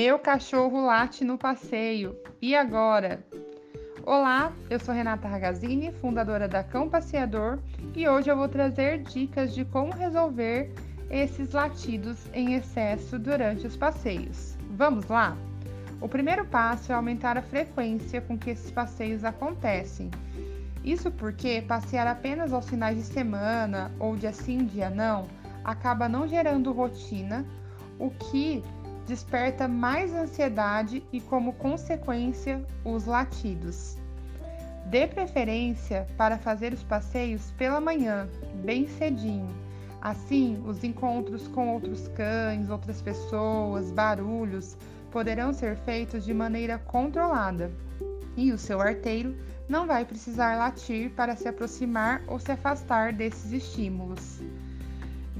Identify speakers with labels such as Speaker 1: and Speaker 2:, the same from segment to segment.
Speaker 1: Meu cachorro late no passeio. E agora? Olá, eu sou Renata Ragazzini, fundadora da Cão Passeador, e hoje eu vou trazer dicas de como resolver esses latidos em excesso durante os passeios. Vamos lá? O primeiro passo é aumentar a frequência com que esses passeios acontecem. Isso porque passear apenas aos finais de semana ou dia sim, dia não, acaba não gerando rotina, o que desperta mais ansiedade e, como consequência, os latidos. Dê preferência para fazer os passeios pela manhã, bem cedinho. Assim, os encontros com outros cães, outras pessoas, barulhos poderão ser feitos de maneira controlada e o seu arteiro não vai precisar latir para se aproximar ou se afastar desses estímulos.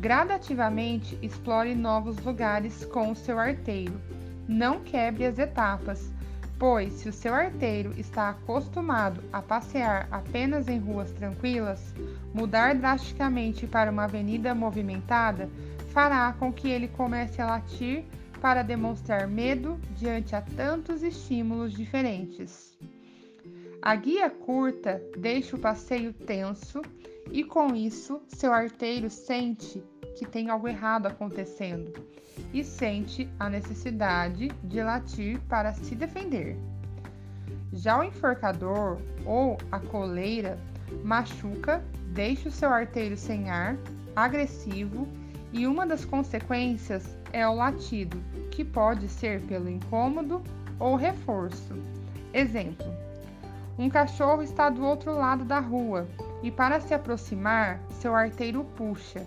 Speaker 1: Gradativamente explore novos lugares com o seu arteiro. Não quebre as etapas, pois se o seu arteiro está acostumado a passear apenas em ruas tranquilas, mudar drasticamente para uma avenida movimentada fará com que ele comece a latir para demonstrar medo diante a tantos estímulos diferentes. A guia curta deixa o passeio tenso e com isso seu arteiro sente que tem algo errado acontecendo e sente a necessidade de latir para se defender. Já o enforcador ou a coleira machuca, deixa o seu arteiro sem ar, agressivo e uma das consequências é o latido, que pode ser pelo incômodo ou reforço. Exemplo: um cachorro está do outro lado da rua e, para se aproximar, seu arteiro puxa.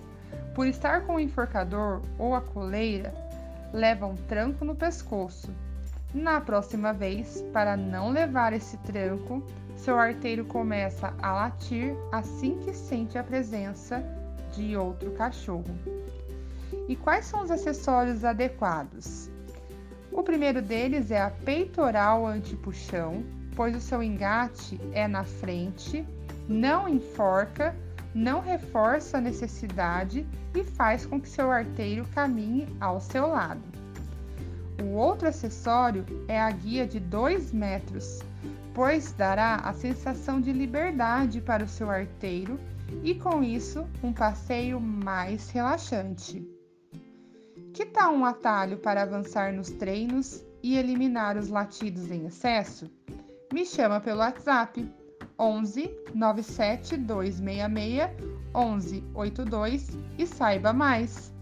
Speaker 1: Por estar com o enforcador ou a coleira, leva um tranco no pescoço. Na próxima vez, para não levar esse tranco, seu arteiro começa a latir assim que sente a presença de outro cachorro. E quais são os acessórios adequados? O primeiro deles é a peitoral anti-puxão, pois o seu engate é na frente, não enforca, não reforça a necessidade e faz com que seu arteiro caminhe ao seu lado. O outro acessório é a guia de 2 metros, pois dará a sensação de liberdade para o seu arteiro e, com isso, um passeio mais relaxante. Que tal um atalho para avançar nos treinos e eliminar os latidos em excesso? Me chama pelo WhatsApp 11 97 266 11 82 e saiba mais.